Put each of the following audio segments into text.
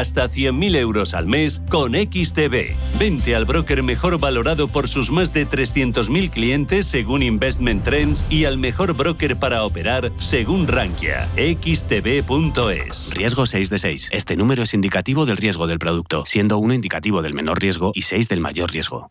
hasta 100.000 euros al mes con XTB. Vente al broker mejor valorado por sus más de 300.000 clientes según Investment Trends y al mejor broker para operar según Rankia. xtb.es. Riesgo 6 de 6. Este número es indicativo del riesgo del producto, siendo uno indicativo del menor riesgo y 6 del mayor riesgo.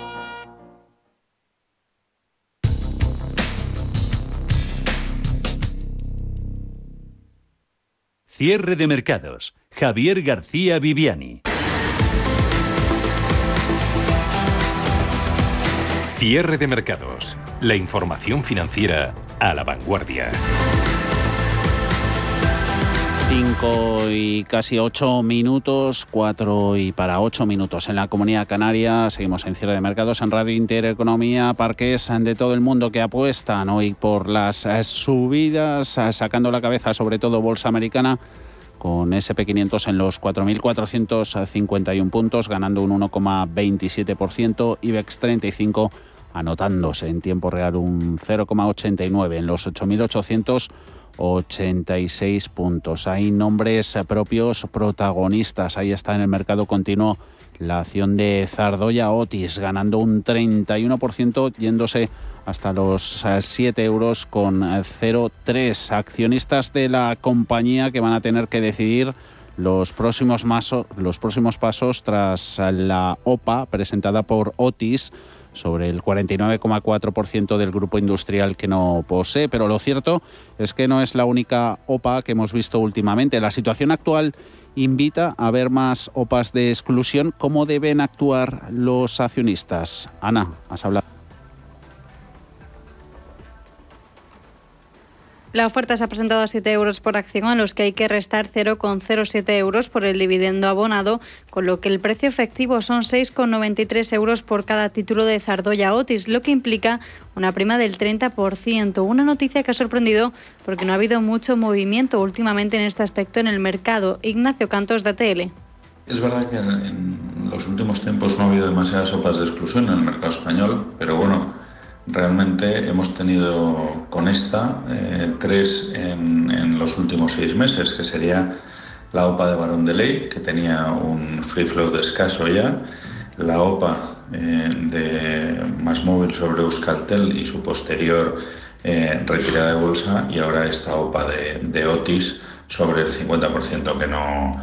Cierre de mercados. Javier García Viviani. Cierre de mercados. La información financiera a la vanguardia. 5 y casi 8 minutos, 4 y para 8 minutos en la Comunidad Canaria. Seguimos en cierre de mercados en Radio Intereconomía. Parques de todo el mundo que apuestan hoy por las subidas, sacando la cabeza sobre todo Bolsa Americana con SP500 en los 4.451 puntos, ganando un 1,27%, IBEX 35 anotándose en tiempo real un 0,89 en los 8.886 puntos. Hay nombres propios protagonistas, ahí está en el mercado continuo la acción de Zardoya Otis, ganando un 31%, yéndose hasta los 7 eh, euros con 0,3. Accionistas de la compañía que van a tener que decidir los próximos, los próximos pasos tras la OPA presentada por Otis sobre el 49,4% del grupo industrial que no posee. Pero lo cierto es que no es la única OPA que hemos visto últimamente. La situación actual invita a ver más OPAs de exclusión. ¿Cómo deben actuar los accionistas? Ana, has hablado. La oferta se ha presentado a 7 euros por acción, a los que hay que restar 0,07 euros por el dividendo abonado, con lo que el precio efectivo son 6,93 euros por cada título de Zardoya Otis, lo que implica una prima del 30%. Una noticia que ha sorprendido porque no ha habido mucho movimiento últimamente en este aspecto en el mercado. Ignacio Cantos de ATL. Es verdad que en los últimos tiempos no ha habido demasiadas sopas de exclusión en el mercado español, pero bueno, Realmente hemos tenido con esta eh, tres en, los últimos seis meses, que sería la OPA de Barón de Ley, que tenía un free flow de escaso ya, la OPA eh, de Más Móvil sobre Euskaltel y su posterior eh, retirada de bolsa, y ahora esta OPA de, de Otis sobre el 50% que no,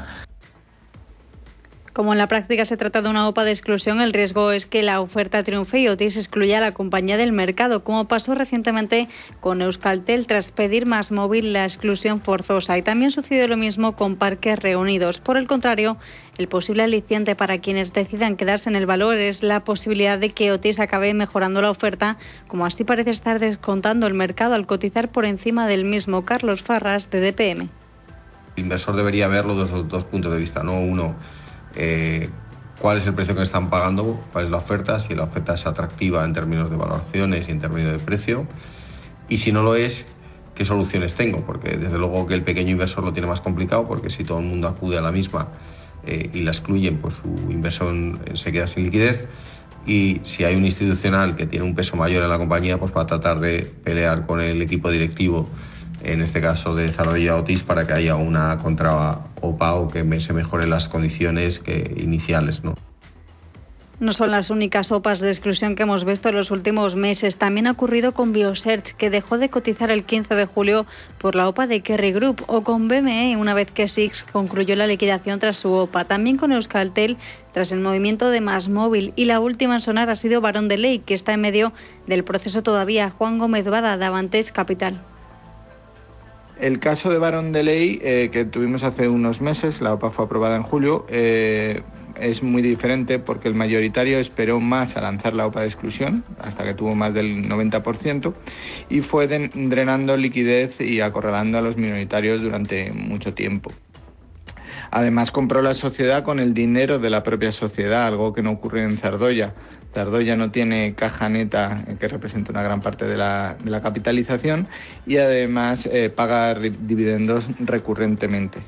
Como en la práctica se trata de una OPA de exclusión, el riesgo es que la oferta triunfe y Otis excluya a la compañía del mercado, como pasó recientemente con Euskaltel tras pedir más móvil la exclusión forzosa. Y también sucedió lo mismo con Parques Reunidos. Por el contrario, el posible aliciente para quienes decidan quedarse en el valor es la posibilidad de que Otis acabe mejorando la oferta, como así parece estar descontando el mercado al cotizar por encima del mismo Carlos Farras de DPM. El inversor debería verlo desde dos puntos de vista, no uno eh, cuál es el precio que están pagando, cuál es la oferta, si la oferta es atractiva en términos de valoraciones y en términos de precio, y si no lo es, qué soluciones tengo, porque desde luego que el pequeño inversor lo tiene más complicado, porque si todo el mundo acude a la misma eh, y la excluyen, pues su inversión se queda sin liquidez. Y si hay un institucional que tiene un peso mayor en la compañía, pues va a tratar de pelear con el equipo directivo en este caso de desarrollo Otis, para que haya una contra OPA o que se mejoren las condiciones que iniciales. ¿no? Son las únicas OPAs de exclusión que hemos visto en los últimos meses. También ha ocurrido con Biosearch, que dejó de cotizar el 15 de julio por la OPA de Kerry Group, o con BME, una vez que SIX concluyó la liquidación tras su OPA. También con Euskaltel, tras el movimiento de Más Móvil. Y la última en sonar ha sido Barón de Ley, que está en medio del proceso todavía. Juan Gómez Bada, de Avantage Capital. El caso de Barón de Ley, eh, que tuvimos hace unos meses, la OPA fue aprobada en julio, eh, es muy diferente porque el mayoritario esperó más a lanzar la OPA de exclusión, hasta que tuvo más del 90%, y fue drenando liquidez y acorralando a los minoritarios durante mucho tiempo. Además compró la sociedad con el dinero de la propia sociedad, algo que no ocurre en Zardoya. Zardoya no tiene caja neta, que representa una gran parte de la, capitalización, y además eh, paga dividendos recurrentemente.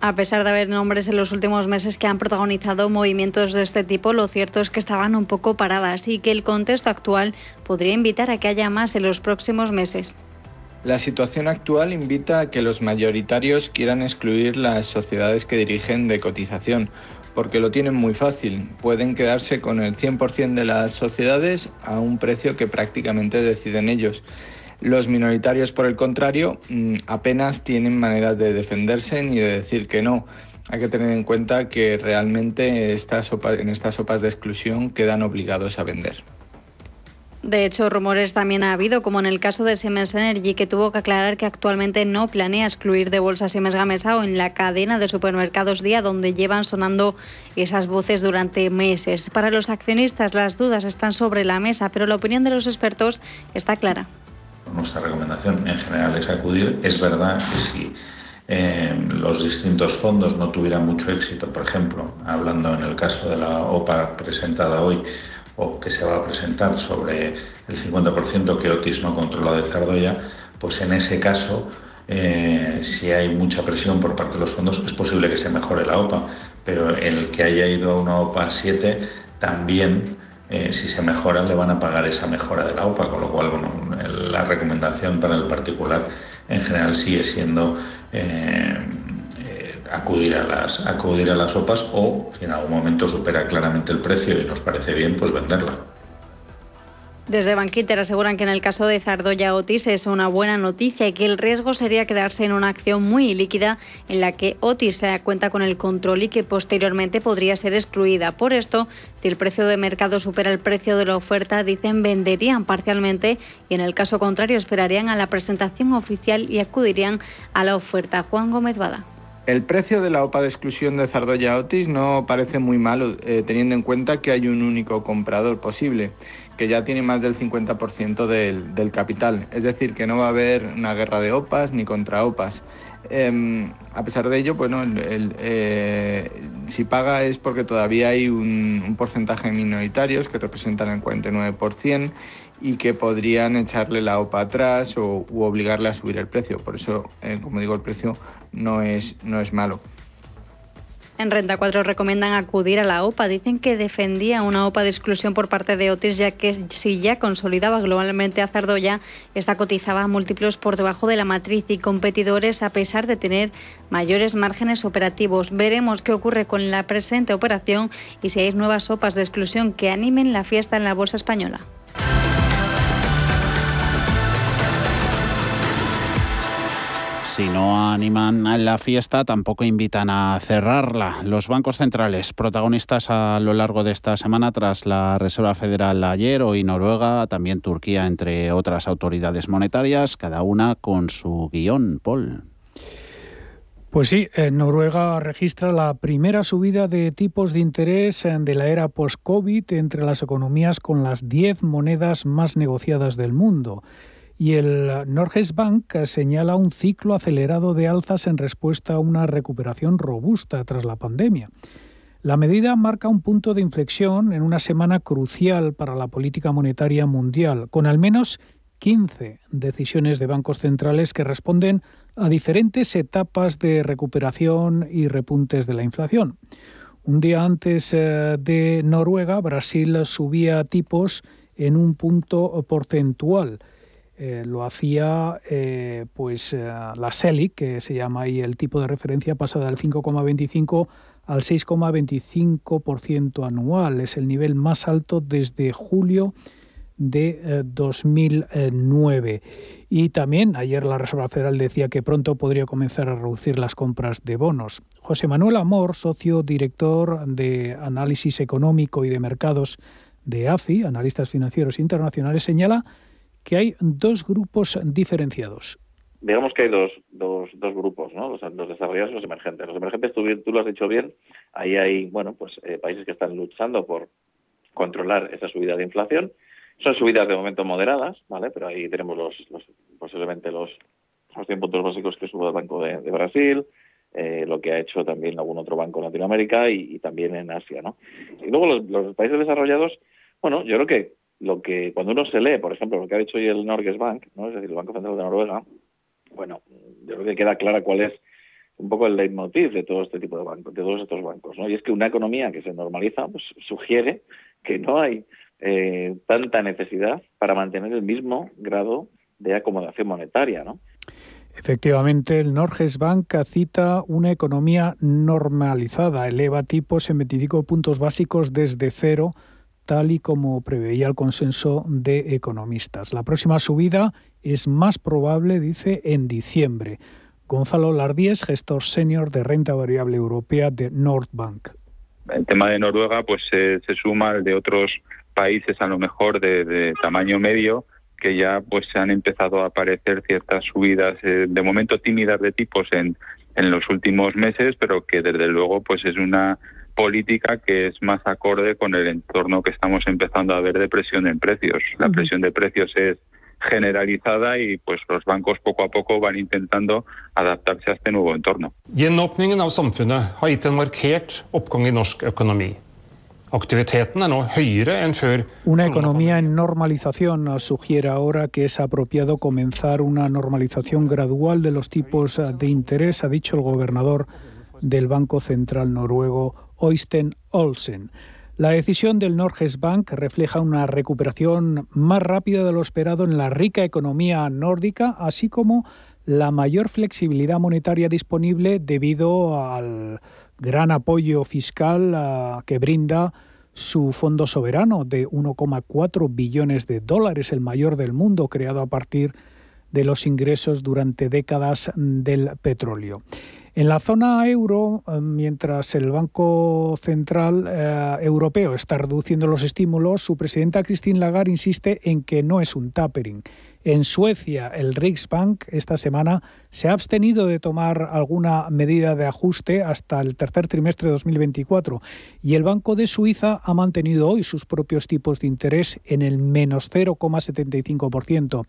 A pesar de haber nombres en los últimos meses que han protagonizado movimientos de este tipo, lo cierto es que estaban un poco paradas y que el contexto actual podría invitar a que haya más en los próximos meses. La situación actual invita a que los mayoritarios quieran excluir las sociedades que dirigen de cotización, porque lo tienen muy fácil. Pueden quedarse con el 100% de las sociedades a un precio que prácticamente deciden ellos. Los minoritarios, por el contrario, mm, apenas tienen maneras de defenderse ni de decir que no. Hay que tener en cuenta que realmente en estas sopas de exclusión quedan obligados a vender. De hecho, rumores también ha habido, como en el caso de Siemens Energy, que tuvo que aclarar que actualmente no planea excluir de bolsa Siemens Gamesa en la cadena de supermercados Día, donde llevan sonando esas voces durante meses. Para los accionistas, las dudas están sobre la mesa, pero la opinión de los expertos está clara. Nuestra recomendación en general es acudir. Es verdad que si eh, los distintos fondos no tuvieran mucho éxito, por ejemplo, hablando en el caso de la OPA presentada hoy, o que se va a presentar sobre el 50% que Otis no controla de Zardoya, pues en ese caso, eh, si hay mucha presión por parte de los fondos, es posible que se mejore la OPA, pero el que haya ido a una OPA 7 también, eh, si se mejora, le van a pagar esa mejora de la OPA, con lo cual, bueno, la recomendación para el particular en general sigue siendo... Eh, acudir a las acudir a las sopas o si en algún momento supera claramente el precio y nos parece bien, pues venderla. Desde Banquiter aseguran que en el caso de Zardoya Otis es una buena noticia y que el riesgo sería quedarse en una acción muy líquida en la que Otis se cuenta con el control y que posteriormente podría ser excluida. Por esto, si el precio de mercado supera el precio de la oferta, dicen venderían parcialmente y en el caso contrario esperarían a la presentación oficial y acudirían a la oferta. Juan Gómez Bada. El precio de la OPA de exclusión de Zardoya Otis no parece muy malo, eh, teniendo en cuenta que hay un único comprador posible, que ya tiene más del 50% del, capital. Es decir, que no va a haber una guerra de OPAs ni contra OPAs. Em, a pesar de ello, bueno, eh, si paga es porque todavía hay un, porcentaje de minoritarios que representan el 49% y que podrían echarle la OPA atrás o u obligarle a subir el precio. Por eso, eh, como digo, el precio no es, no es malo. En Renta 4 recomiendan acudir a la OPA. Dicen que defendía una OPA de exclusión por parte de Otis, ya que si ya consolidaba globalmente a Zardoya, esta cotizaba múltiplos por debajo de la matriz y competidores a pesar de tener mayores márgenes operativos. Veremos qué ocurre con la presente operación y si hay nuevas OPAs de exclusión que animen la fiesta en la bolsa española. Si no animan a la fiesta, tampoco invitan a cerrarla. Los bancos centrales, protagonistas a lo largo de esta semana tras la Reserva Federal ayer, hoy Noruega, también Turquía, entre otras autoridades monetarias, cada una con su guion, Paul. Pues sí, Noruega registra la primera subida de tipos de interés de la era post-COVID entre las economías con las 10 monedas más negociadas del mundo. Y el Norges Bank señala un ciclo acelerado de alzas en respuesta a una recuperación robusta tras la pandemia. La medida marca un punto de inflexión en una semana crucial para la política monetaria mundial, con al menos 15 decisiones de bancos centrales que responden a diferentes etapas de recuperación y repuntes de la inflación. Un día antes eh, de Noruega, Brasil subía tipos en un punto porcentual. Eh, lo hacía eh, pues eh, la SELIC, que se llama ahí el tipo de referencia, pasa del 5,25 al 6,25% anual. Es el nivel más alto desde julio de 2009. Y también ayer la Reserva Federal decía que pronto podría comenzar a reducir las compras de bonos. José Manuel Amor, socio director de análisis económico y de mercados de AFI, Analistas Financieros Internacionales, señala que hay dos grupos diferenciados. Digamos que hay dos, dos, dos grupos, ¿no? Los, desarrollados y los emergentes. Los emergentes, tú, tú, lo has dicho bien, ahí hay, bueno, pues eh, países que están luchando por controlar esa subida de inflación. Son subidas de momento moderadas, ¿vale? Pero ahí tenemos los, posiblemente los, los 100 puntos básicos que sube el Banco de, Brasil, eh, lo que ha hecho también algún otro banco en Latinoamérica y, también en Asia, ¿no? Y luego los, los, países desarrollados, bueno, yo creo que lo que cuando uno se lee, por ejemplo, lo que ha dicho hoy el Norges Bank, ¿no? es decir, el Banco Central de Noruega, bueno, yo creo que queda clara cuál es un poco el leitmotiv de todo este tipo de bancos, de todos estos bancos, ¿no? Y es que una economía que se normaliza, pues sugiere que no hay eh, tanta necesidad para mantener el mismo grado de acomodación monetaria, ¿no? Efectivamente, el Norges Bank cita una economía normalizada, eleva tipos en 25 puntos básicos desde cero tal y como preveía el consenso de economistas. La próxima subida es más probable, dice, en diciembre. Gonzalo Lardies, gestor senior de renta variable europea de Nordbank. El tema de Noruega pues se suma al de otros países a lo mejor de, tamaño medio que ya pues se han empezado a aparecer ciertas subidas eh, de momento tímidas de tipos en, en los últimos meses, pero que desde luego pues es una política que es más acorde con el entorno que estamos empezando a ver de presión en precios. La presión de precios es generalizada y pues los bancos poco a poco van intentando adaptarse a este nuevo entorno. Gjenåpningen av samfunnet har gitt en markert oppgang i norsk økonomi. Er. Una economía en normalización sugiere ahora que es apropiado comenzar una normalización gradual de los tipos de interés, ha dicho el gobernador del Banco Central noruego Oysten Olsen. La decisión del Norges Bank refleja una recuperación más rápida de lo esperado en la rica economía nórdica, así como la mayor flexibilidad monetaria disponible debido al gran apoyo fiscal ah, que brinda su fondo soberano de 1,4 billones de dólares, el mayor del mundo, creado a partir de los ingresos durante décadas del petróleo. En la zona euro, eh, mientras el Banco Central eh, Europeo está reduciendo los estímulos, su presidenta Christine Lagarde insiste en que no es un tapering. En Suecia, el Riksbank esta semana se ha abstenido de tomar alguna medida de ajuste hasta el tercer trimestre de 2024 y el Banco de Suiza ha mantenido hoy sus propios tipos de interés en el menos 0,75%,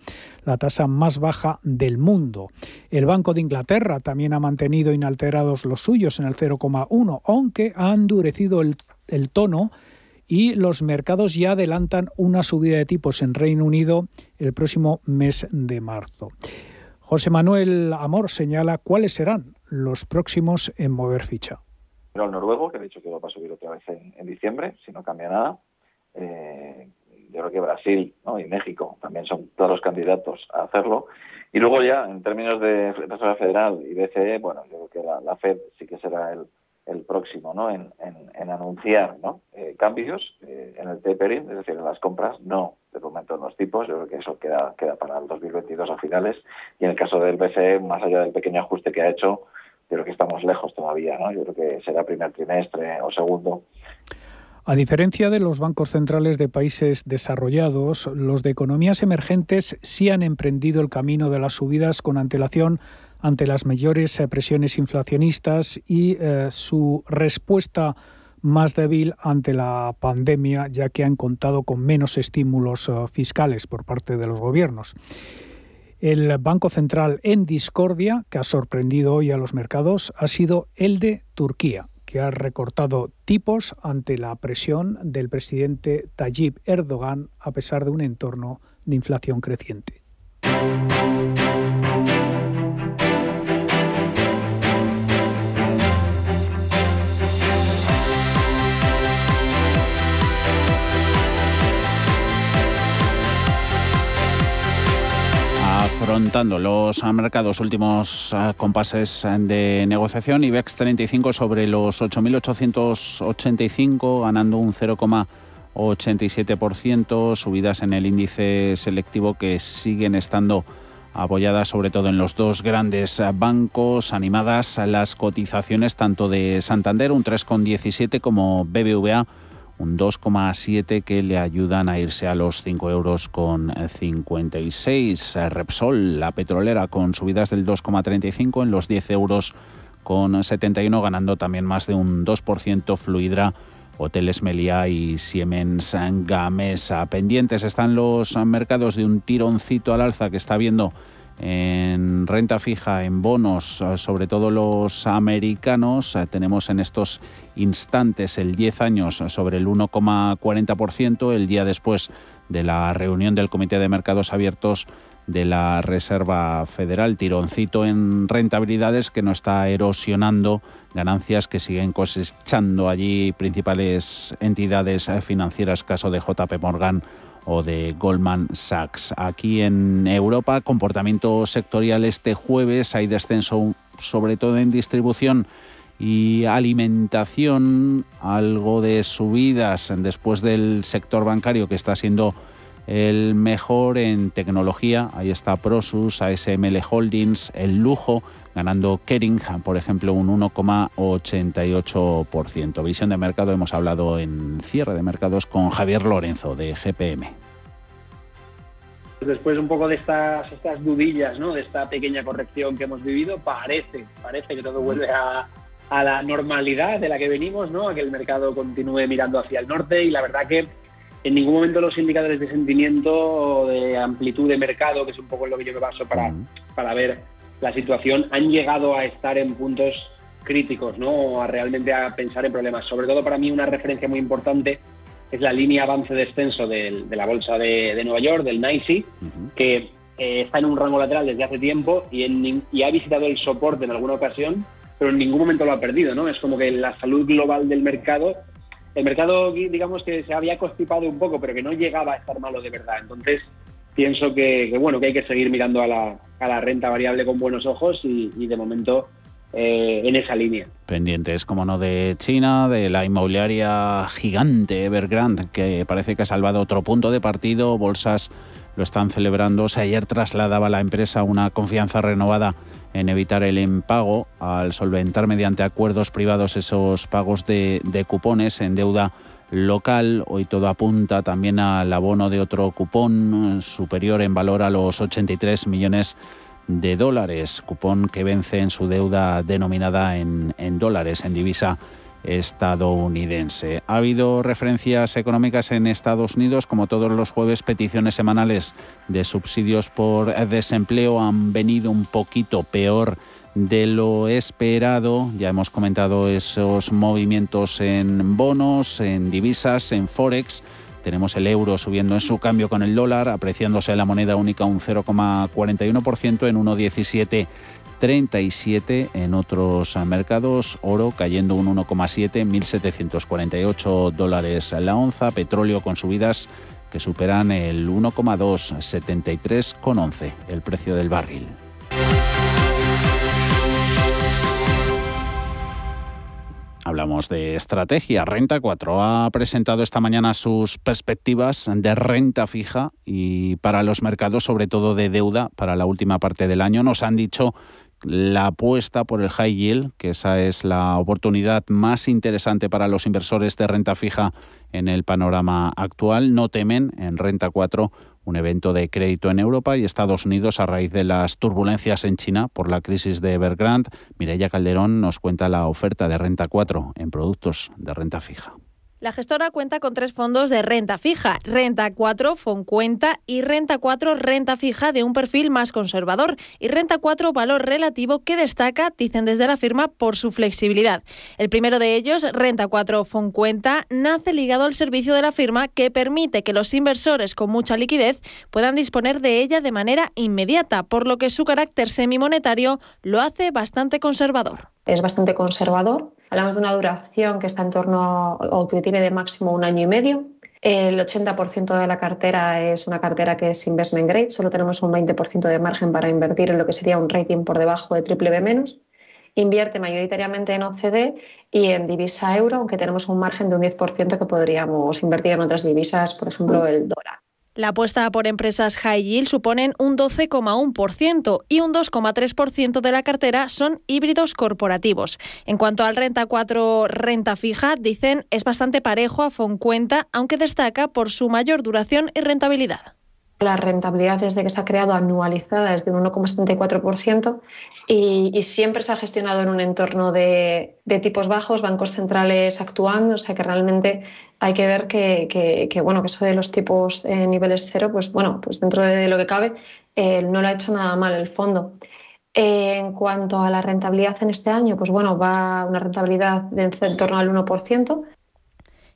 la tasa más baja del mundo. El Banco de Inglaterra también ha mantenido inalterados los suyos en el 0,1, aunque ha endurecido el, el tono y los mercados ya adelantan una subida de tipos en Reino Unido el próximo mes de marzo. José Manuel Amor señala cuáles serán los próximos en mover ficha. el noruego, que ha dicho que va a subir otra vez en, diciembre, si no cambia nada. Eh, yo creo que Brasil y México también son todos los candidatos a hacerlo. Y luego ya, en términos de Reserva Federal y BCE, bueno, yo creo que la Fed sí que será el, el próximo ¿no? en, anunciar ¿no? Eh, cambios eh, en el tapering, es decir, en las compras, no de momento en los tipos, yo creo que eso queda, queda para el 2022 a finales, y en el caso del BCE, más allá del pequeño ajuste que ha hecho, yo creo que estamos lejos todavía, ¿no? yo creo que será primer trimestre o segundo. A diferencia de los bancos centrales de países desarrollados, los de economías emergentes sí han emprendido el camino de las subidas con antelación ante las mayores eh, presiones inflacionistas y eh, su respuesta más débil ante la pandemia, ya que han contado con menos estímulos eh, fiscales por parte de los gobiernos. El Banco Central en discordia, que ha sorprendido hoy a los mercados, ha sido el de Turquía, que ha recortado tipos ante la presión del presidente Tayyip Erdogan a pesar de un entorno de inflación creciente. Afrontando los mercados últimos ah, compases de negociación. IBEX 35 sobre los 8.885, ganando un 0,87%. Subidas en el índice selectivo que siguen estando apoyadas sobre todo en los dos grandes bancos, animadas las cotizaciones tanto de Santander, un 3,17, como BBVA un 2,7 que le ayudan a irse a los 5 euros con 56. Repsol, la petrolera, con subidas del 2,35 en los 10 euros con 71, ganando también más de un 2%. Fluidra, Hoteles Meliá y Siemens Gamesa. Pendientes están los mercados de un tironcito al alza que está viendo en renta fija, en bonos, eh, sobre todo los americanos, eh, tenemos en estos instantes el 10 años sobre el 1,40%, el día después de la reunión del Comité de Mercados Abiertos de la Reserva Federal, tironcito en rentabilidades que no está erosionando ganancias que siguen cosechando allí principales entidades financieras, caso de JP Morgan o de Goldman Sachs. Aquí en Europa, comportamiento sectorial este jueves, hay descenso sobre todo en distribución y alimentación, algo de subidas después del sector bancario que está siendo el mejor en tecnología. Ahí está Prosus, ASML Holdings, el lujo, ganando Kering, por ejemplo, un 1,88%. Visión de mercado, hemos hablado en cierre de mercados con Javier Lorenzo de GPM. Después un poco de estas, estas dudillas, ¿no? de esta pequeña corrección que hemos vivido, parece, parece que todo vuelve a, a la normalidad de la que venimos, ¿no? a que el mercado continúe mirando hacia el norte y la verdad que en ningún momento los indicadores de sentimiento o de amplitud de mercado, que es un poco en lo que yo me baso para, para ver la situación, han llegado a estar en puntos críticos, ¿no? O a realmente a pensar en problemas. Sobre todo para mí una referencia muy importante es la línea avance-descenso de, la bolsa de, Nueva York, del NYSE, que eh, está en un rango lateral desde hace tiempo y, y ha visitado el soporte en alguna ocasión, pero en ningún momento lo ha perdido, ¿no? Es como que la salud global del mercado el mercado, digamos que se había constipado un poco, pero que no llegaba a estar malo de verdad. Entonces, pienso que, bueno, que hay que seguir mirando a la, a la renta variable con buenos ojos y, de momento eh, en esa línea. Pendientes, como no, de China, de la inmobiliaria gigante Evergrande, que parece que ha salvado otro punto de partido. Bolsas lo están celebrando. ayer trasladaba la empresa una confianza renovada en evitar el impago al solventar mediante acuerdos privados esos pagos de, cupones en deuda local. Hoy todo apunta también al abono de otro cupón superior en valor a los 83 millones de dólares, cupón que vence en su deuda denominada en, en dólares, en divisa estadounidense. Ha habido referencias económicas en Estados Unidos, como todos los jueves, peticiones semanales de subsidios por desempleo han venido un poquito peor de lo esperado. Ya hemos comentado esos movimientos en bonos, en divisas, en forex. Tenemos el euro subiendo en su cambio con el dólar, apreciándose la moneda única un 0,41% en 1,17 37 en otros mercados, oro cayendo un 1,7, 1.748 dólares la onza, petróleo con subidas que superan el 1,2, 73,11 el precio del barril. Hablamos de estrategia. Renta 4 ha presentado esta mañana sus perspectivas de renta fija y para los mercados, sobre todo de deuda, para la última parte del año. Nos han dicho la apuesta por el high yield, que esa es la oportunidad más interesante para los inversores de renta fija en el panorama actual. No temen en Renta 4 un evento de crédito en Europa y Estados Unidos a raíz de las turbulencias en China por la crisis de Evergrande. Mireya Calderón nos cuenta la oferta de Renta 4 en productos de renta fija. La gestora cuenta con tres fondos de renta fija, Renta 4 Foncuenta y Renta 4 Renta Fija de un perfil más conservador y Renta 4 Valor Relativo que destaca, dicen desde la firma, por su flexibilidad. El primero de ellos, Renta 4 Foncuenta, nace ligado al servicio de la firma que permite que los inversores con mucha liquidez puedan disponer de ella de manera inmediata, por lo que su carácter semimonetario lo hace bastante conservador. Es bastante conservador Hablamos de una duración que está en torno o que tiene de máximo un año y medio. El 80% de la cartera es una cartera que es investment grade, solo tenemos un 20% de margen para invertir en lo que sería un rating por debajo de triple B-. Invierte mayoritariamente en OCD y en divisa euro, aunque tenemos un margen de un 10% que podríamos invertir en otras divisas, por ejemplo el dólar. La apuesta por empresas high yield suponen un 12,1% y un 2,3% de la cartera son híbridos corporativos. En cuanto al renta 4 renta fija, dicen es bastante parejo a Foncuenta, aunque destaca por su mayor duración y rentabilidad. La rentabilidad desde que se ha creado anualizada es de un 1,74% y, y, siempre se ha gestionado en un entorno de, tipos bajos, bancos centrales actuando, o sea que realmente hay que ver que, bueno, que eso de los tipos en niveles cero, pues bueno, pues dentro de lo que cabe, eh, no lo ha hecho nada mal el fondo. Eh, en cuanto a la rentabilidad en este año, pues bueno, va una rentabilidad de en torno al 1%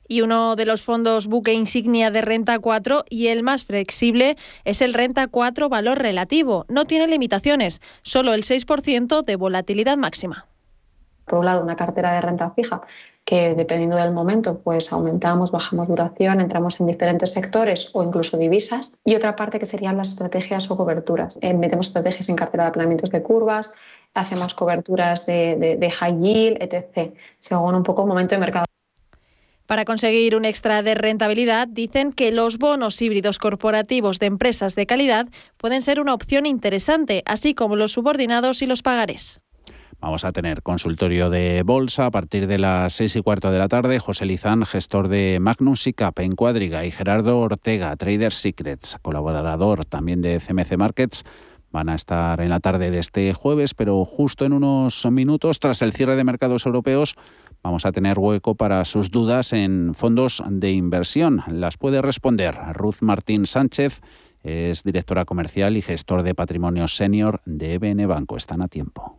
y uno de los fondos buque insignia de Renta 4 y el más flexible es el Renta 4 Valor Relativo. No tiene limitaciones, solo el 6% de volatilidad máxima. Por un lado, una cartera de renta fija que dependiendo del momento, pues aumentamos, bajamos duración, entramos en diferentes sectores o incluso divisas. Y otra parte que serían las estrategias o coberturas. Eh, metemos estrategias en cartera de planeamientos de curvas, hacemos coberturas de, de high yield, etc. Según un poco el momento de mercado. Para conseguir un extra de rentabilidad, dicen que los bonos híbridos corporativos de empresas de calidad pueden ser una opción interesante, así como los subordinados y los pagares. Vamos a tener consultorio de bolsa a partir de las seis y cuarto de la tarde. José Lizán, gestor de Magnus y Cap en Cuadriga, y Gerardo Ortega, Trader Secrets, colaborador también de CMC Markets, van a estar en la tarde de este jueves, pero justo en unos minutos, tras el cierre de mercados europeos, vamos a tener hueco para sus dudas en fondos de inversión. Las puede responder Ruth Martín Sánchez, es directora comercial y gestor de patrimonio senior de EBN Banco. Están a tiempo.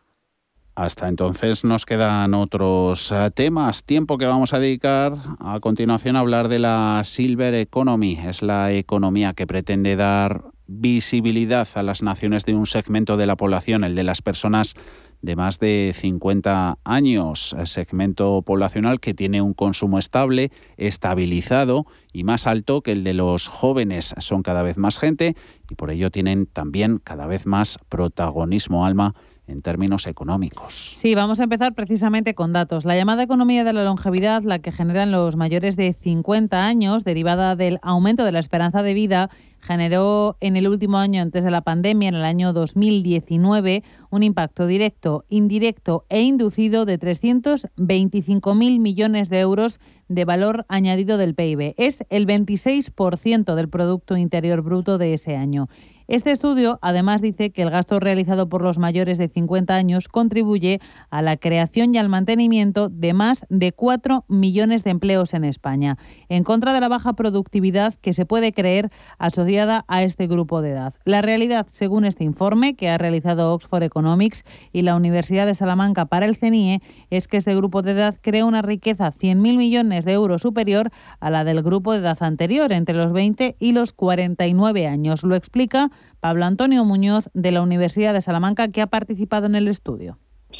Hasta entonces nos quedan otros eh, temas, tiempo que vamos a dedicar a continuación a hablar de la Silver Economy. Es la economía que pretende dar visibilidad a las naciones de un segmento de la población, el de las personas de más de 50 años, segmento poblacional que tiene un consumo estable, estabilizado y más alto que el de los jóvenes. Son cada vez más gente y por ello tienen también cada vez más protagonismo, Alma, en términos económicos. Sí, vamos a empezar precisamente con datos. La llamada economía de la longevidad, la que generan los mayores de 50 años, derivada del aumento de la esperanza de vida, generó en el último año antes de la pandemia, en el año 2019, un impacto directo, indirecto e inducido de 325.000 millones de euros de valor añadido del PIB. Es el 26% del Producto Interior Bruto de ese año. Este estudio además dice que el gasto realizado por los mayores de 50 años contribuye a la creación y al mantenimiento de más de 4 millones de empleos en España, en contra de la baja productividad que se puede creer asociada a este grupo de edad. La realidad, según este informe que ha realizado Oxford Economics y la Universidad de Salamanca para el CENIE, es que este grupo de edad crea una riqueza 100.000 millones de euros superior a la del grupo de edad anterior, entre los 20 y los 49 años. Lo explica Pablo Antonio Muñoz de la Universidad de Salamanca, que ha participado en el estudio.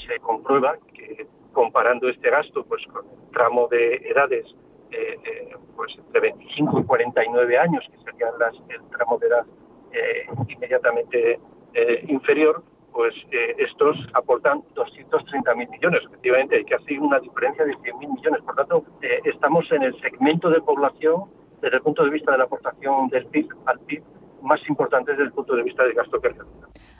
Se comprueba que comparando este gasto pues, con el tramo de edades eh, eh, pues entre 25 y 49 años, que serían las, el tramo de edad eh, inmediatamente inferior, pues estos aportan 230.000 millones. Efectivamente, hay que hacer una diferencia de 100.000 millones. Por tanto, estamos en el segmento de población, desde el punto de vista de la aportación del PIB al PIB, más importante desde el punto de vista del gasto per.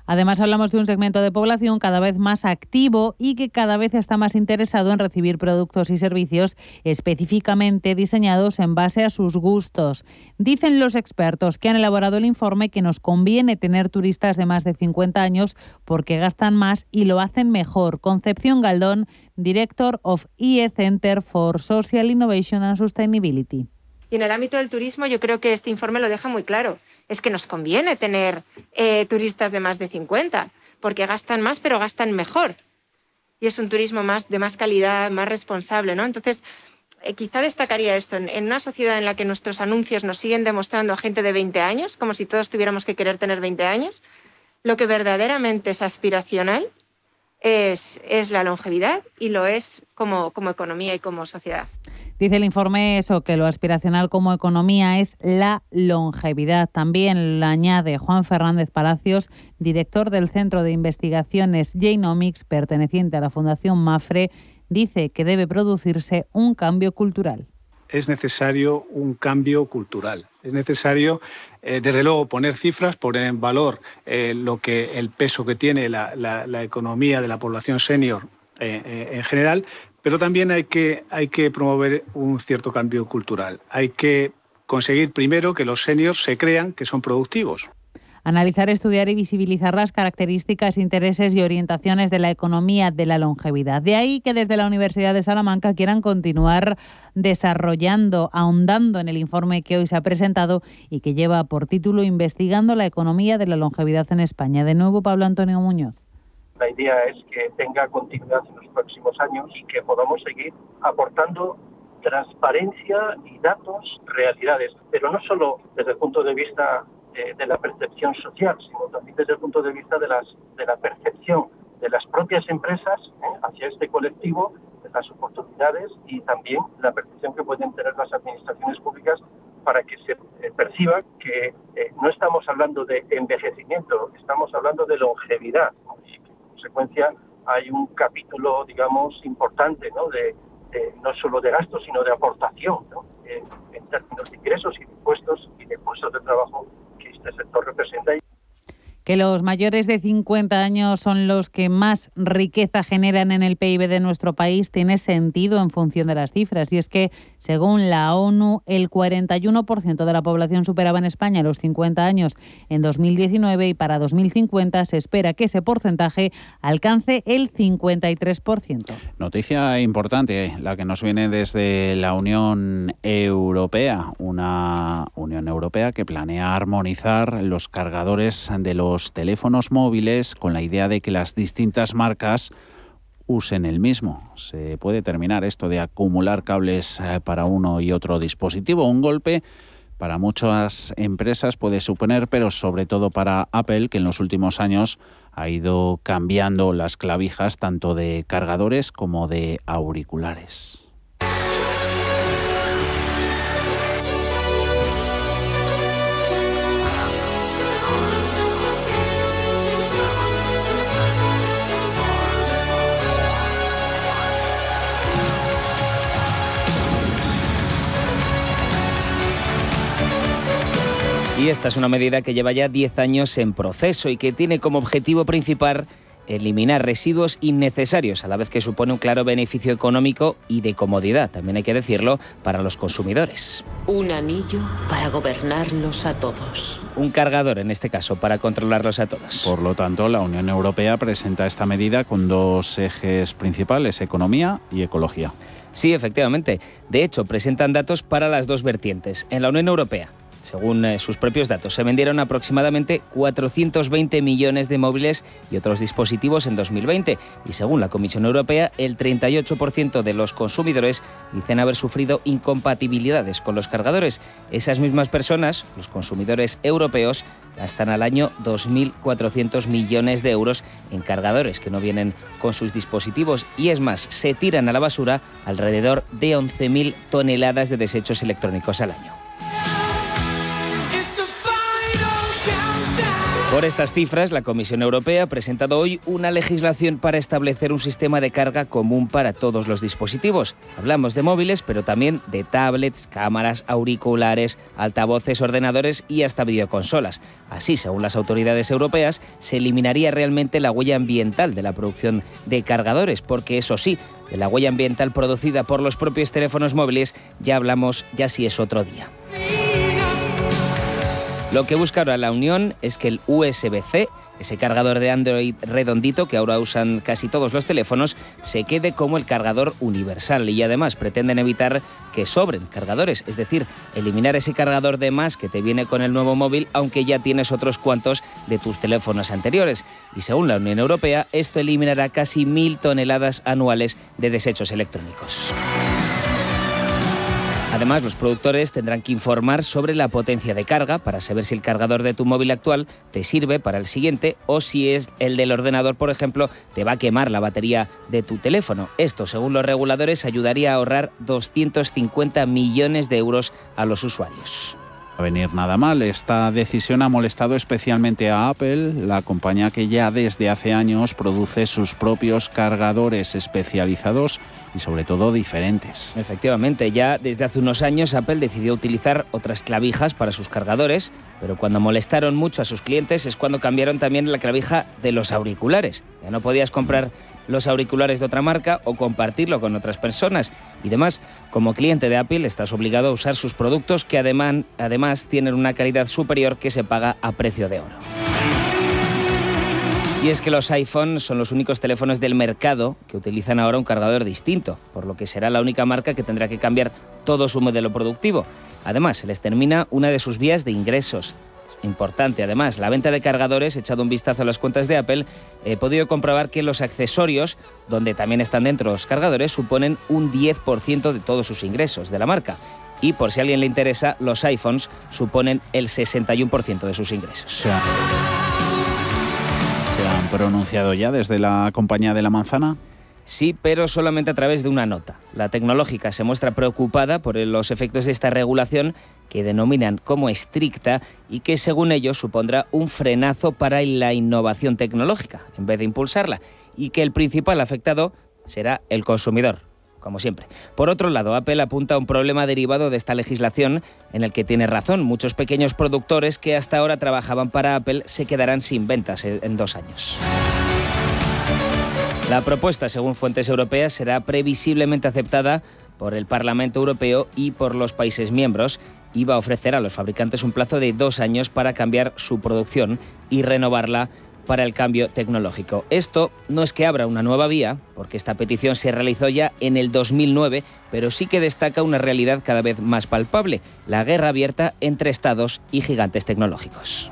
Además, hablamos de un segmento de población cada vez más activo y que cada vez está más interesado en recibir productos y servicios específicamente diseñados en base a sus gustos. Dicen los expertos que han elaborado el informe que nos conviene tener turistas de más de 50 años porque gastan más y lo hacen mejor. Concepción Galdón, Director of IE Center for Social Innovation and Sustainability. Y en el ámbito del turismo yo creo que este informe lo deja muy claro. Es que nos conviene tener eh, turistas de más de 50, porque gastan más, pero gastan mejor. Y es un turismo más, de más calidad, más responsable. ¿no? Entonces, eh, quizá destacaría esto. En, una sociedad en la que nuestros anuncios nos siguen demostrando a gente de 20 años, como si todos tuviéramos que querer tener 20 años, lo que verdaderamente es aspiracional es, es la longevidad y lo es como, como economía y como sociedad. Dice el informe eso, que lo aspiracional como economía es la longevidad. También lo añade Juan Fernández Palacios, director del Centro de Investigaciones Genomics, perteneciente a la Fundación MAFRE, dice que debe producirse un cambio cultural. Es necesario un cambio cultural. Es necesario, eh, desde luego, poner cifras, poner en valor eh, lo que el peso que tiene la, economía de la población senior eh, en general, pero también hay que, promover un cierto cambio cultural. Hay que conseguir primero que los seniors se crean que son productivos. Analizar, estudiar y visibilizar las características, intereses y orientaciones de la economía de la longevidad. De ahí que desde la Universidad de Salamanca quieran continuar desarrollando, ahondando en el informe que hoy se ha presentado y que lleva por título Investigando la economía de la longevidad en España. De nuevo, Pablo Antonio Muñoz. La idea es que tenga continuidad en los próximos años y que podamos seguir aportando transparencia y datos, realidades, pero no solo desde el punto de vista de, la percepción social, sino también desde el punto de vista de, la percepción de las propias empresas ¿eh? hacia este colectivo, de las oportunidades y también la percepción que pueden tener las administraciones públicas para que se eh, perciba que eh, no estamos hablando de envejecimiento, estamos hablando de longevidad consecuencia hay un capítulo, digamos, importante, ¿no? De, no solo de gastos, sino de aportación. en, en términos de ingresos y de impuestos y de puestos de trabajo que este sector representa que los mayores de 50 años son los que más riqueza generan en el PIB de nuestro país tiene sentido en función de las cifras. Y es que, según la ONU, el 41% de la población superaba en España los 50 años en 2019 y para 2050 se espera que ese porcentaje alcance el 53%. Noticia importante, la que nos viene desde la Unión Europea, una Unión Europea que planea armonizar los cargadores de los teléfonos móviles con la idea de que las distintas marcas usen el mismo. Se puede terminar esto de acumular cables eh, para uno y otro dispositivo. Un golpe para muchas empresas puede suponer, pero sobre todo para Apple, que en los últimos años ha ido cambiando las clavijas tanto de cargadores como de auriculares. Y esta es una medida que lleva ya 10 años en proceso y que tiene como objetivo principal eliminar residuos innecesarios, a la vez que supone un claro beneficio económico y de comodidad, también hay que decirlo, para los consumidores. Un anillo para gobernarlos a todos. Un cargador, en este caso, para controlarlos a todos. Por lo tanto, la Unión Europea presenta esta medida con dos ejes principales, economía y ecología. Sí, efectivamente. De hecho, presentan datos para las dos vertientes. En la Unión Europea, según eh, sus propios datos. Se vendieron aproximadamente 420 millones de móviles y otros dispositivos en 2020 y según la Comisión Europea, el 38% de los consumidores dicen haber sufrido incompatibilidades con los cargadores. Esas mismas personas, los consumidores europeos, gastan al año 2.400 millones de euros en cargadores que no vienen con sus dispositivos y es más, se tiran a la basura alrededor de 11.000 toneladas de desechos electrónicos al año. Por estas cifras, la Comisión Europea ha presentado hoy una legislación para establecer un sistema de carga común para todos los dispositivos. Hablamos de móviles, pero también de tablets, cámaras, auriculares, altavoces, ordenadores y hasta videoconsolas. Así, según las autoridades europeas, se eliminaría realmente la huella ambiental de la producción de cargadores, porque eso sí, de la huella ambiental producida por los propios teléfonos móviles ya hablamos ya si es otro día. Lo que busca ahora la Unión es que el USB-C, ese cargador de Android redondito que ahora usan casi todos los teléfonos, se quede como el cargador universal y además pretenden evitar que sobren cargadores, es decir, eliminar ese cargador de más que te viene con el nuevo móvil aunque ya tienes otros cuantos de tus teléfonos anteriores. Y según la Unión Europea, esto eliminará casi mil toneladas anuales de desechos electrónicos. Además, los productores tendrán que informar sobre la potencia de carga para saber si el cargador de tu móvil actual te sirve para el siguiente o si es el del ordenador, por ejemplo, te va a quemar la batería de tu teléfono. Esto, según los reguladores, ayudaría a ahorrar 250 millones de euros a los usuarios a venir nada mal. Esta decisión ha molestado especialmente a Apple, la compañía que ya desde hace años produce sus propios cargadores especializados y sobre todo diferentes. Efectivamente, ya desde hace unos años Apple decidió utilizar otras clavijas para sus cargadores, pero cuando molestaron mucho a sus clientes es cuando cambiaron también la clavija de los auriculares. Ya no podías comprar los auriculares de otra marca o compartirlo con otras personas. Y además, como cliente de Apple estás obligado a usar sus productos que además, tienen una calidad superior que se paga a precio de oro. Y es que los iPhones son los únicos teléfonos del mercado que utilizan ahora un cargador distinto, por lo que será la única marca que tendrá que cambiar todo su modelo productivo. Además, se les termina una de sus vías de ingresos, importante. Además, la venta de cargadores, echado un vistazo a las cuentas de Apple, he podido comprobar que los accesorios, donde también están dentro los cargadores, suponen un 10% de todos sus ingresos de la marca. Y por si a alguien le interesa, los iPhones suponen el 61% de sus ingresos. Se han pronunciado ya desde la compañía de la manzana. Sí, pero solamente a través de una nota. La tecnológica se muestra preocupada por los efectos de esta regulación que denominan como estricta y que según ellos supondrá un frenazo para la innovación tecnológica en vez de impulsarla y que el principal afectado será el consumidor, como siempre. Por otro lado, Apple apunta a un problema derivado de esta legislación en el que tiene razón. Muchos pequeños productores que hasta ahora trabajaban para Apple se quedarán sin ventas en dos años. La propuesta, según fuentes europeas, será previsiblemente aceptada por el Parlamento Europeo y por los países miembros iba a ofrecer a los fabricantes un plazo de dos años para cambiar su producción y renovarla para el cambio tecnológico. Esto no es que abra una nueva vía, porque esta petición se realizó ya en el 2009, pero sí que destaca una realidad cada vez más palpable, la guerra abierta entre estados y gigantes tecnológicos.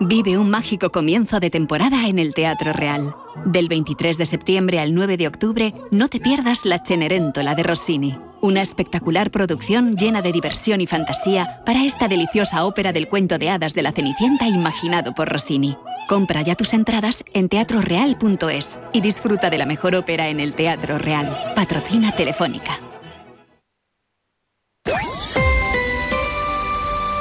Vive un mágico comienzo de temporada en el Teatro Real. Del 23 de septiembre al 9 de octubre, no te pierdas La Cenerentola de Rossini, una espectacular producción llena de diversión y fantasía para esta deliciosa ópera del cuento de hadas de la Cenicienta imaginado por Rossini. Compra ya tus entradas en teatroreal.es y disfruta de la mejor ópera en el Teatro Real. Patrocina Telefónica.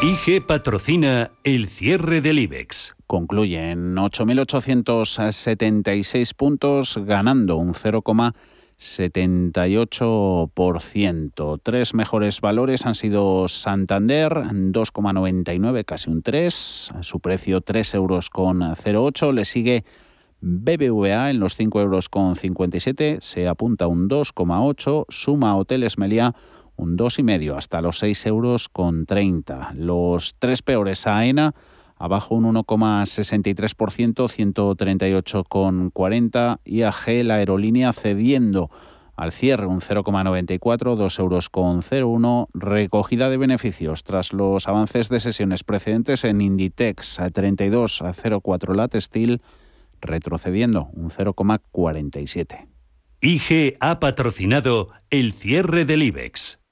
IG patrocina el cierre del IBEX. Concluye en 8.876 puntos, ganando un 0,78%. Tres mejores valores han sido Santander, 2,99, casi un 3, su precio 3 euros con 0,8. Le sigue BBVA en los 5 euros con 57, se apunta un 2,8, suma Hoteles Meliá un 2,5 hasta los 6 euros con 30. Los tres peores AENA abajo un 1,63%, 138,40 y AG la aerolínea cediendo al cierre un 0,94, 2 euros con 01, recogida de beneficios tras los avances de sesiones precedentes en Inditex a 32 a 0,4 Lat Steel, retrocediendo un 0,47. IG ha patrocinado el cierre del IBEX.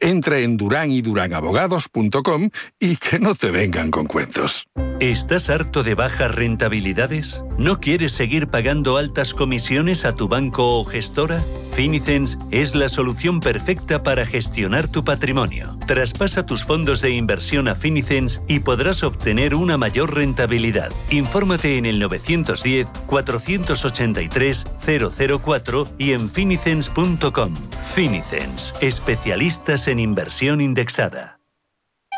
Entra en duranyduránabogados.com y que no te vengan con cuentos. ¿Estás harto de bajas rentabilidades? ¿No quieres seguir pagando altas comisiones a tu banco o gestora? Finicens es la solución perfecta para gestionar tu patrimonio. Traspasa tus fondos de inversión a Finicens y podrás obtener una mayor rentabilidad. Infórmate en el 910-483-004 y en finicens.com. Finicens, especialistas en inversión indexada.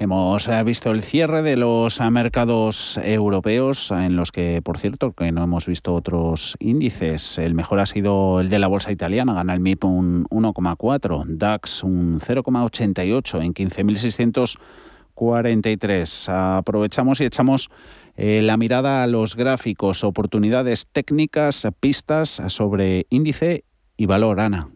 Hemos eh, visto el cierre de los eh, mercados europeos, en los que, por cierto, que no hemos visto otros índices. El mejor ha sido el de la bolsa italiana, gana el MIP un 1,4, DAX un 0,88 en 15.643. Aprovechamos y echamos eh, la mirada a los gráficos, oportunidades técnicas, pistas sobre índice y valor, Ana.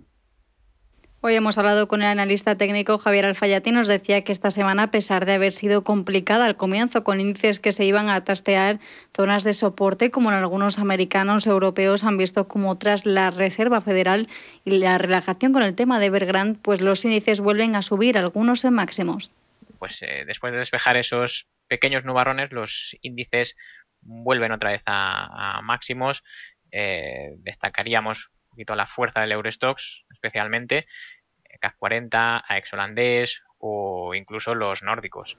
Hoy hemos hablado con el analista técnico Javier Alfayati. Nos decía que esta semana, a pesar de haber sido complicada al comienzo, con índices que se iban a tastear zonas de soporte, como en algunos americanos europeos han visto como tras la Reserva Federal y la relajación con el tema de Evergrande, pues los índices vuelven a subir, algunos en máximos. Pues eh, después de despejar esos pequeños nubarrones, los índices vuelven otra vez a, máximos. Eh, destacaríamos poquito la fuerza del Eurostox, especialmente eh, CAC 40, AEX holandés o incluso los nórdicos.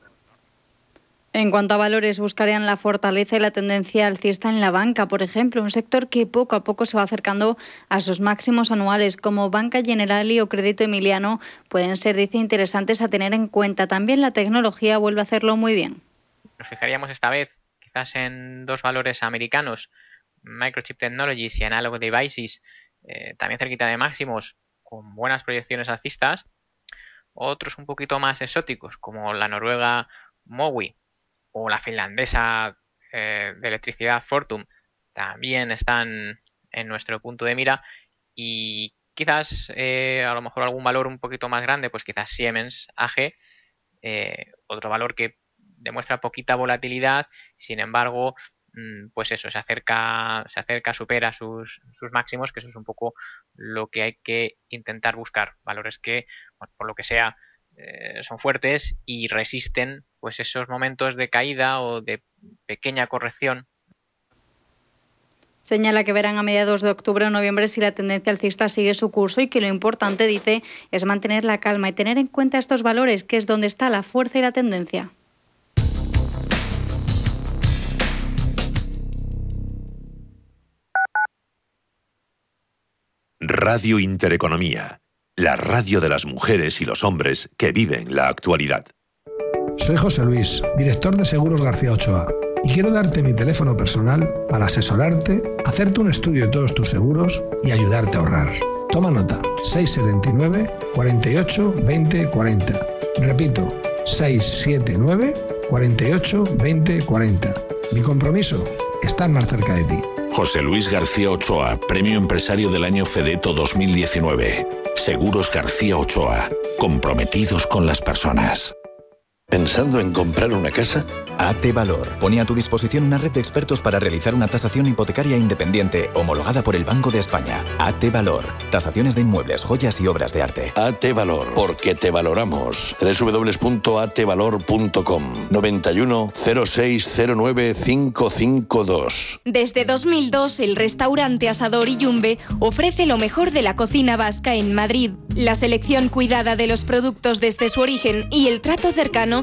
En cuanto a valores, buscarían la fortaleza y la tendencia alcista en la banca, por ejemplo, un sector que poco a poco se va acercando a sus máximos anuales, como Banca Generali o Crédito Emiliano, pueden ser, dice, interesantes a tener en cuenta. También la tecnología vuelve a hacerlo muy bien. Nos fijaríamos esta vez quizás en dos valores americanos, Microchip Technologies y Analog Devices, eh, también cerquita de máximos, con buenas proyecciones alcistas. Otros un poquito más exóticos, como la noruega Mowi o la finlandesa eh, de electricidad Fortum, también están en nuestro punto de mira. Y quizás eh, a lo mejor algún valor un poquito más grande, pues quizás Siemens AG, otro valor que demuestra poquita volatilidad, sin embargo, pues eso, se acerca, se acerca, supera sus, máximos, que eso es un poco lo que hay que intentar buscar. Valores que, por lo que sea, eh, son fuertes y resisten pues esos momentos de caída o de pequeña corrección Señala que verán a mediados de octubre o noviembre si la tendencia alcista sigue su curso y que lo importante, dice, es mantener la calma y tener en cuenta estos valores, que es donde está la fuerza y la tendencia. Radio Intereconomía, la radio de las mujeres y los hombres que viven la actualidad. Soy José Luis, director de Seguros García Ochoa y quiero darte mi teléfono personal para asesorarte, hacerte un estudio de todos tus seguros y ayudarte a ahorrar. Toma nota, 679 48 20 40. Repito, 679 48 20 40. Mi compromiso, estar más cerca de ti. José Luis García Ochoa, Premio Empresario del Año Fedeto 2019. Seguros García Ochoa, comprometidos con las personas. ¿Pensando en comprar una casa? AT Valor pone a tu disposición una red de expertos para realizar una tasación hipotecaria independiente homologada por el Banco de España. AT Valor. Tasaciones de inmuebles, joyas y obras de arte. AT Valor. Porque te valoramos. www.atvalor.com 91 0609 552. Desde 2002, el restaurante Asador y Yumbe ofrece lo mejor de la cocina vasca en Madrid. La selección cuidada de los productos desde su origen y el trato cercano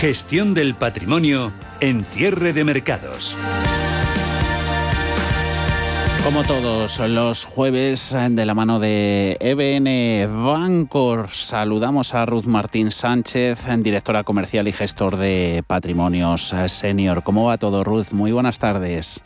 Gestión del patrimonio en cierre de mercados. Como todos los jueves, de la mano de EBN Bancor, saludamos a Ruth Martín Sánchez, directora comercial y gestor de patrimonios senior. ¿Cómo va todo, Ruth? Muy buenas tardes.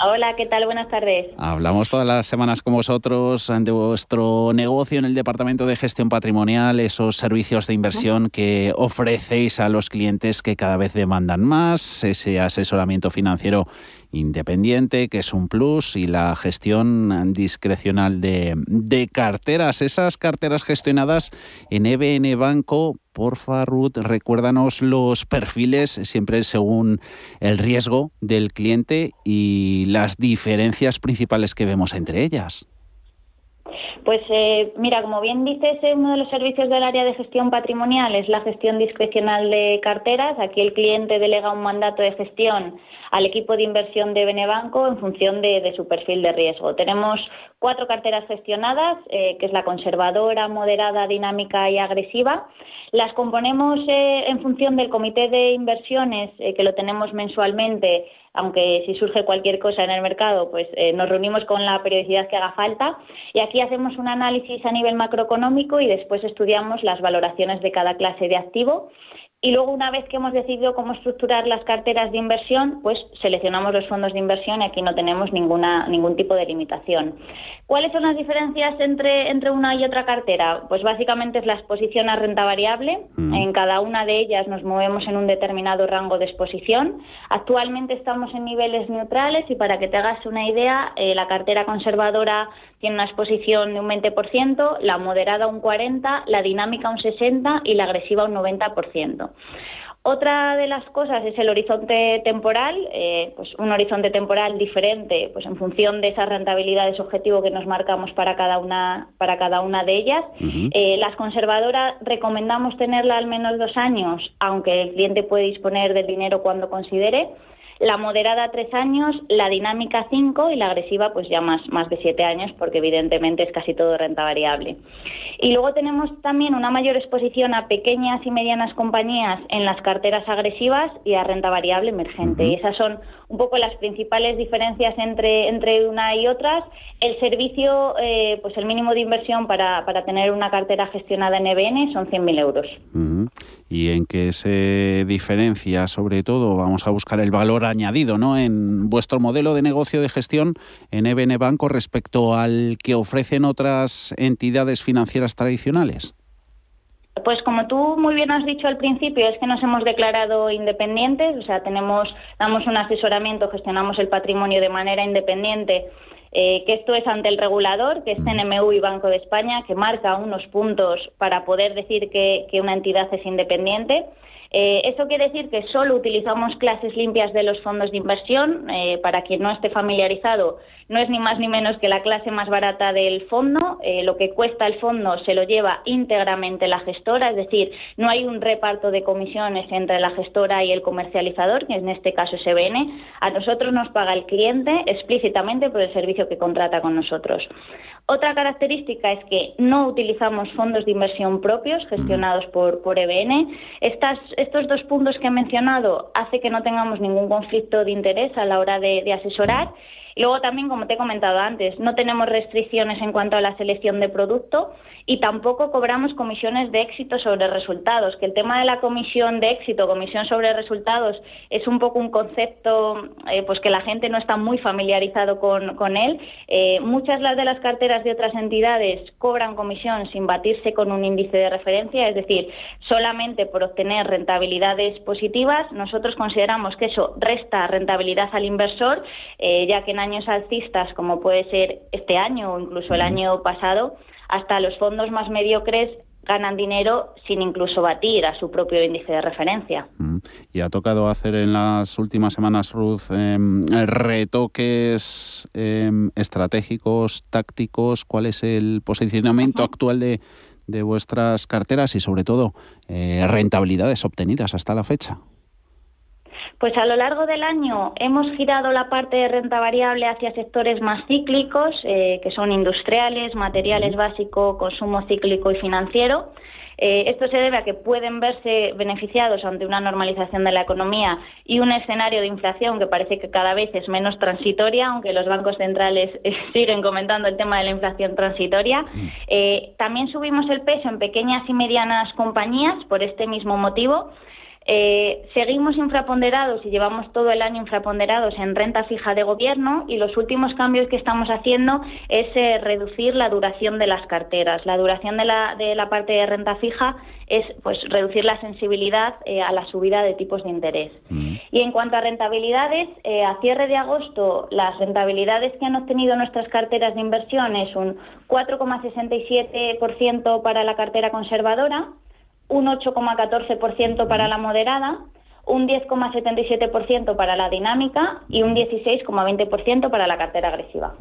Hola, ¿qué tal? Buenas tardes. Hablamos todas las semanas con vosotros de vuestro negocio en el Departamento de Gestión Patrimonial, esos servicios de inversión que ofrecéis a los clientes que cada vez demandan más, ese asesoramiento financiero independiente, que es un plus, y la gestión discrecional de, de carteras. Esas carteras gestionadas en EBN Banco, porfa, Ruth, recuérdanos los perfiles, siempre según el riesgo del cliente y las diferencias principales que vemos entre ellas. Pues eh, mira, como bien dices, uno de los servicios del área de gestión patrimonial es la gestión discrecional de carteras. Aquí el cliente delega un mandato de gestión al equipo de inversión de Benebanco en función de, su perfil de riesgo. Tenemos cuatro carteras gestionadas, eh, que es la conservadora, moderada, dinámica y agresiva. Las componemos eh, en función del comité de inversiones, eh, que lo tenemos mensualmente, aunque si surge cualquier cosa en el mercado, pues nos reunimos con la periodicidad que haga falta. Y aquí hacemos un análisis a nivel macroeconómico y después estudiamos las valoraciones de cada clase de activo y luego, una vez que hemos decidido cómo estructurar las carteras de inversión, pues seleccionamos los fondos de inversión y aquí no tenemos ninguna, ningún tipo de limitación. ¿Cuáles son las diferencias entre, entre una y otra cartera? Pues básicamente es la exposición a renta variable. Mm. En cada una de ellas nos movemos en un determinado rango de exposición. Actualmente estamos en niveles neutrales y para que te hagas una idea, eh, la cartera conservadora tiene una exposición de un 20%, la moderada un 40%, la dinámica un 60% y la agresiva un 90%. Otra de las cosas es el horizonte temporal, eh, pues un horizonte temporal diferente, pues en función de esas rentabilidades objetivo que nos marcamos para cada una para cada una de ellas. Eh, las conservadoras recomendamos tenerla al menos dos años, aunque el cliente puede disponer del dinero cuando considere la moderada tres años, la dinámica cinco y la agresiva pues ya más, más de siete años porque evidentemente es casi todo renta variable. Y luego tenemos también una mayor exposición a pequeñas y medianas compañías en las carteras agresivas y a renta variable emergente. Y esas son un poco las principales diferencias entre, entre una y otras. El servicio, eh, pues el mínimo de inversión para, para tener una cartera gestionada en EBN son 100.000 euros. ¿Y en qué se diferencia, sobre todo, vamos a buscar el valor añadido, ¿no? En vuestro modelo de negocio de gestión en EBN Banco respecto al que ofrecen otras entidades financieras tradicionales? Pues como tú muy bien has dicho al principio, es que nos hemos declarado independientes, o sea, tenemos, damos un asesoramiento, gestionamos el patrimonio de manera independiente, eh, que esto es ante el regulador, que es CNMU y Banco de España, que marca unos puntos para poder decir que, que una entidad es independiente. Eh, eso quiere decir que solo utilizamos clases limpias de los fondos de inversión. Eh, para quien no esté familiarizado, no es ni más ni menos que la clase más barata del fondo. Eh, lo que cuesta el fondo se lo lleva íntegramente la gestora, es decir, no hay un reparto de comisiones entre la gestora y el comercializador, que en este caso es EBN. A nosotros nos paga el cliente explícitamente por el servicio que contrata con nosotros. Otra característica es que no utilizamos fondos de inversión propios gestionados por, por EBN. Estas, estos dos puntos que he mencionado hace que no tengamos ningún conflicto de interés a la hora de, de asesorar. Luego también, como te he comentado antes, no tenemos restricciones en cuanto a la selección de producto y tampoco cobramos comisiones de éxito sobre resultados, que el tema de la comisión de éxito, comisión sobre resultados, es un poco un concepto eh, pues que la gente no está muy familiarizado con, él. Eh, muchas las de las carteras de otras entidades cobran comisión sin batirse con un índice de referencia, es decir, solamente por obtener rentabilidades positivas. Nosotros consideramos que eso resta rentabilidad al inversor, eh, ya que en años alcistas, como puede ser este año o incluso el año pasado, hasta los fondos más mediocres ganan dinero sin incluso batir a su propio índice de referencia. Y ha tocado hacer en las últimas semanas, Ruth, em, retoques em, estratégicos, tácticos. ¿Cuál es el posicionamiento actual de, de vuestras carteras y, sobre todo, eh, rentabilidades obtenidas hasta la fecha? Pues a lo largo del año hemos girado la parte de renta variable hacia sectores más cíclicos, eh, que son industriales, materiales básicos, consumo cíclico y financiero. Eh, esto se debe a que pueden verse beneficiados ante una normalización de la economía y un escenario de inflación que parece que cada vez es menos transitoria, aunque los bancos centrales eh, siguen comentando el tema de la inflación transitoria. Eh, también subimos el peso en pequeñas y medianas compañías por este mismo motivo. Eh, seguimos infraponderados y llevamos todo el año infraponderados en renta fija de gobierno y los últimos cambios que estamos haciendo es eh, reducir la duración de las carteras. La duración de la, de la parte de renta fija es pues reducir la sensibilidad eh, a la subida de tipos de interés. Y en cuanto a rentabilidades, eh, a cierre de agosto las rentabilidades que han obtenido nuestras carteras de inversión es un 4,67% para la cartera conservadora, un 8,14% para la moderada, un 10,77% para la dinámica y un 16,20% para la cartera agresiva.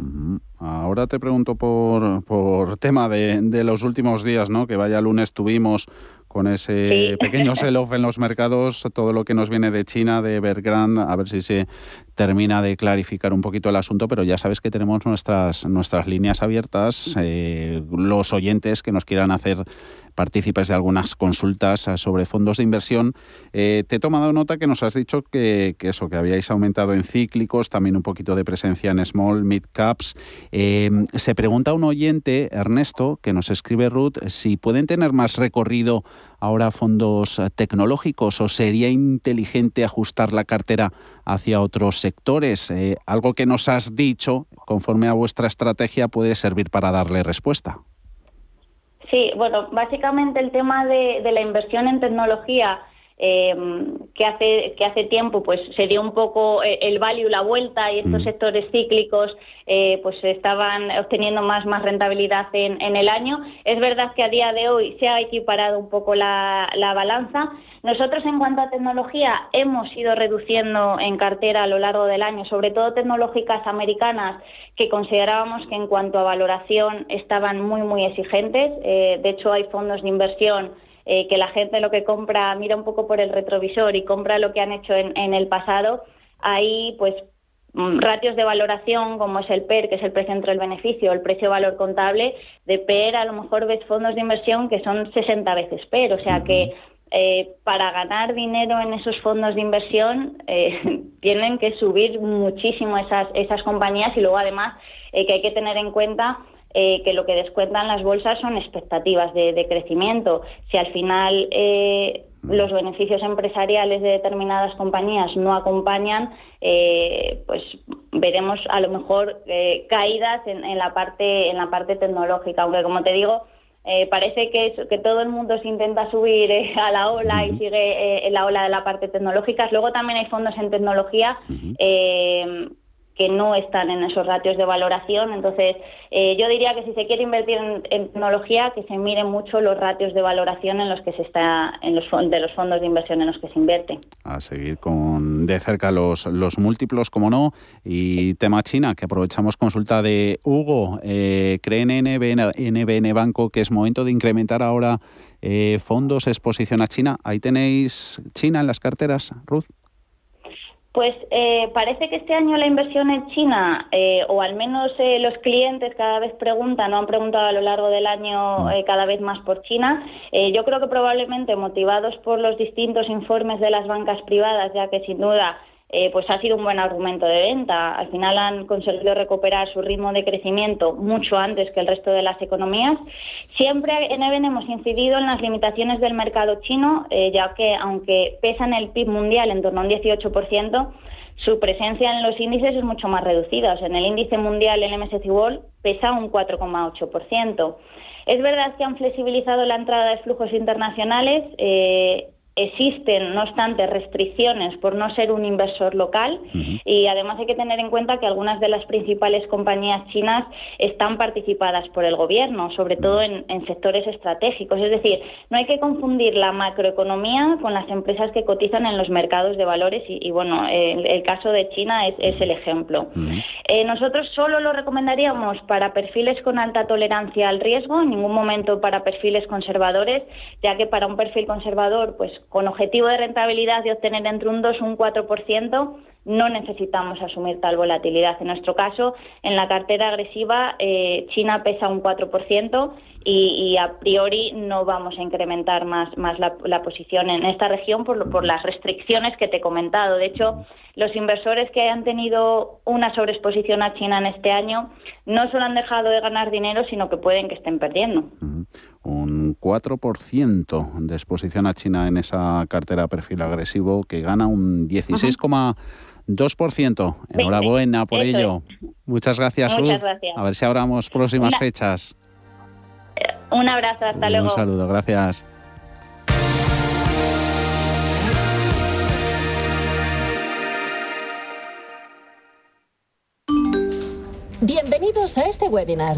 Ahora te pregunto por, por tema de, de los últimos días, ¿no? Que vaya lunes tuvimos con ese Sí. pequeño sell-off en los mercados, todo lo que nos viene de China, de Evergrande, a ver si se termina de clarificar un poquito el asunto, pero ya sabes que tenemos nuestras, nuestras líneas abiertas, eh, los oyentes que nos quieran hacer partícipes de algunas consultas eh, sobre fondos de inversión. te he tomado nota que nos has dicho que, eso, que habíais aumentado en cíclicos, también un poquito de presencia en small, mid caps. se pregunta un oyente, Ernesto, que nos escribe Ruth, si pueden tener más recorrido ahora fondos tecnológicos o sería inteligente ajustar la cartera hacia otros sectores? Eh, algo que nos has dicho, conforme a vuestra estrategia, puede servir para darle respuesta. Sí, bueno, básicamente el tema de, de la inversión en tecnología eh, que hace que hace tiempo pues se dio un poco eh, el value la vuelta y estos mm. sectores cíclicos eh, pues estaban obteniendo más más rentabilidad en, en, el año. Es verdad que a día de hoy se ha equiparado un poco la, la balanza. Nosotros en cuanto a tecnología hemos ido reduciendo en cartera a lo largo del año sobre todo tecnológicas americanas que considerábamos que en cuanto a valoración estaban muy muy exigentes. De hecho hay fondos de inversión eh, que la gente lo que compra mira un poco por el retrovisor y compra lo que han hecho en, el pasado, hay pues mm, ratios de valoración como es el PER, que es el precio entre el beneficio, el precio-valor contable, de PER a lo mejor ves fondos de inversión que son 60 veces PER, o sea que eh, para ganar dinero en esos fondos de inversión eh, tienen que subir muchísimo esas, esas compañías y luego además que hay que tener en cuenta eh, que lo que descuentan las bolsas son expectativas de, crecimiento. Si al final eh, los beneficios empresariales de determinadas compañías no acompañan, eh, pues veremos a lo mejor caídas en, la parte en la parte tecnológica. Aunque como te digo, parece que, que todo el mundo se intenta subir a la ola y sigue en la ola de la parte tecnológica. Luego también hay fondos en tecnología que no están en esos ratios de valoración. Entonces, eh, yo diría que si se quiere invertir en, tecnología, que se miren mucho los ratios de valoración en los que se está, en los de los fondos de inversión en los que se invierte. A seguir con de cerca los, los múltiplos, como no, y tema China, que aprovechamos consulta de Hugo. Eh, ¿Creen NBN, NBN Banco que es momento de incrementar ahora eh, fondos exposición a China? Ahí tenéis China en las carteras, Ruth. Pues eh, parece que este año la inversión en China, eh, o al menos eh, los clientes cada vez preguntan, no han preguntado a lo largo del año mm. cada vez más por China. yo creo que probablemente motivados por los distintos informes de las bancas privadas, ya que sin duda eh, pues ha sido un buen argumento de venta. Al final han conseguido recuperar su ritmo de crecimiento mucho antes que el resto de las economías. Siempre en EVEN hemos incidido en las limitaciones del mercado chino, eh, ya que aunque pesan el PIB mundial en torno a un 18%, su presencia en los índices es mucho más reducida. en el índice mundial, el MSCI World, pesa un 4,8%. Es verdad que han flexibilizado la entrada de flujos internacionales. Eh, existen, no obstante, restricciones por no ser un inversor local y además hay que tener en cuenta que algunas de las principales compañías chinas están participadas por el gobierno, sobre todo en, sectores estratégicos. Es decir, no hay que confundir la macroeconomía con las empresas que cotizan en los mercados de valores y, bueno, el, caso de China es, el ejemplo. Eh, nosotros solo lo recomendaríamos para perfiles con alta tolerancia al riesgo, en ningún momento para perfiles conservadores, ya que para un perfil conservador, pues con objetivo de rentabilidad de obtener entre un 2 y un 4%, no necesitamos asumir tal volatilidad. En nuestro caso, en la cartera agresiva, eh, China pesa un 4% y, y, a priori no vamos a incrementar más, más la, posición en esta región por, por las restricciones que te he comentado. De hecho, los inversores que han tenido una sobreexposición a China en este año no solo han dejado de ganar dinero, sino que pueden que estén perdiendo. Un 4% de exposición a China en esa cartera perfil agresivo que gana un 16,2%. Enhorabuena por ello. Muchas gracias, Ruth. A ver si hablamos próximas fechas. Un abrazo, hasta luego. Un saludo, gracias. Bienvenidos a este webinar.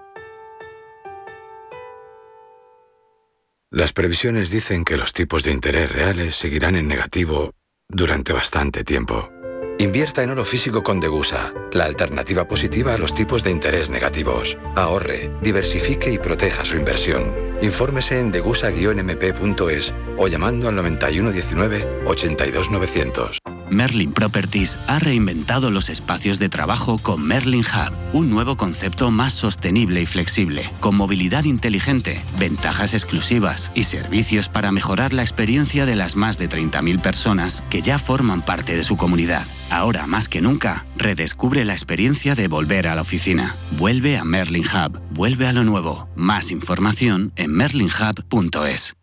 Las previsiones dicen que los tipos de interés reales seguirán en negativo durante bastante tiempo. Invierta en oro físico con Degusa, la alternativa positiva a los tipos de interés negativos. Ahorre, diversifique y proteja su inversión. Infórmese en degusa-mp.es o llamando al 9119 82900. Merlin Properties ha reinventado los espacios de trabajo con Merlin Hub, un nuevo concepto más sostenible y flexible, con movilidad inteligente, ventajas exclusivas y servicios para mejorar la experiencia de las más de 30.000 personas que ya forman parte de su comunidad. Ahora más que nunca, redescubre la experiencia de volver a la oficina. Vuelve a Merlin Hub, vuelve a lo nuevo. Más información en merlinhub.es.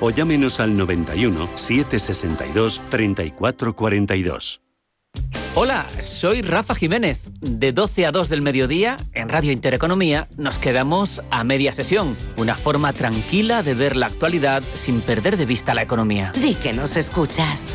o llámenos al 91 762 3442. Hola, soy Rafa Jiménez. De 12 a 2 del mediodía, en Radio Intereconomía, nos quedamos a media sesión. Una forma tranquila de ver la actualidad sin perder de vista la economía. Di que nos escuchas.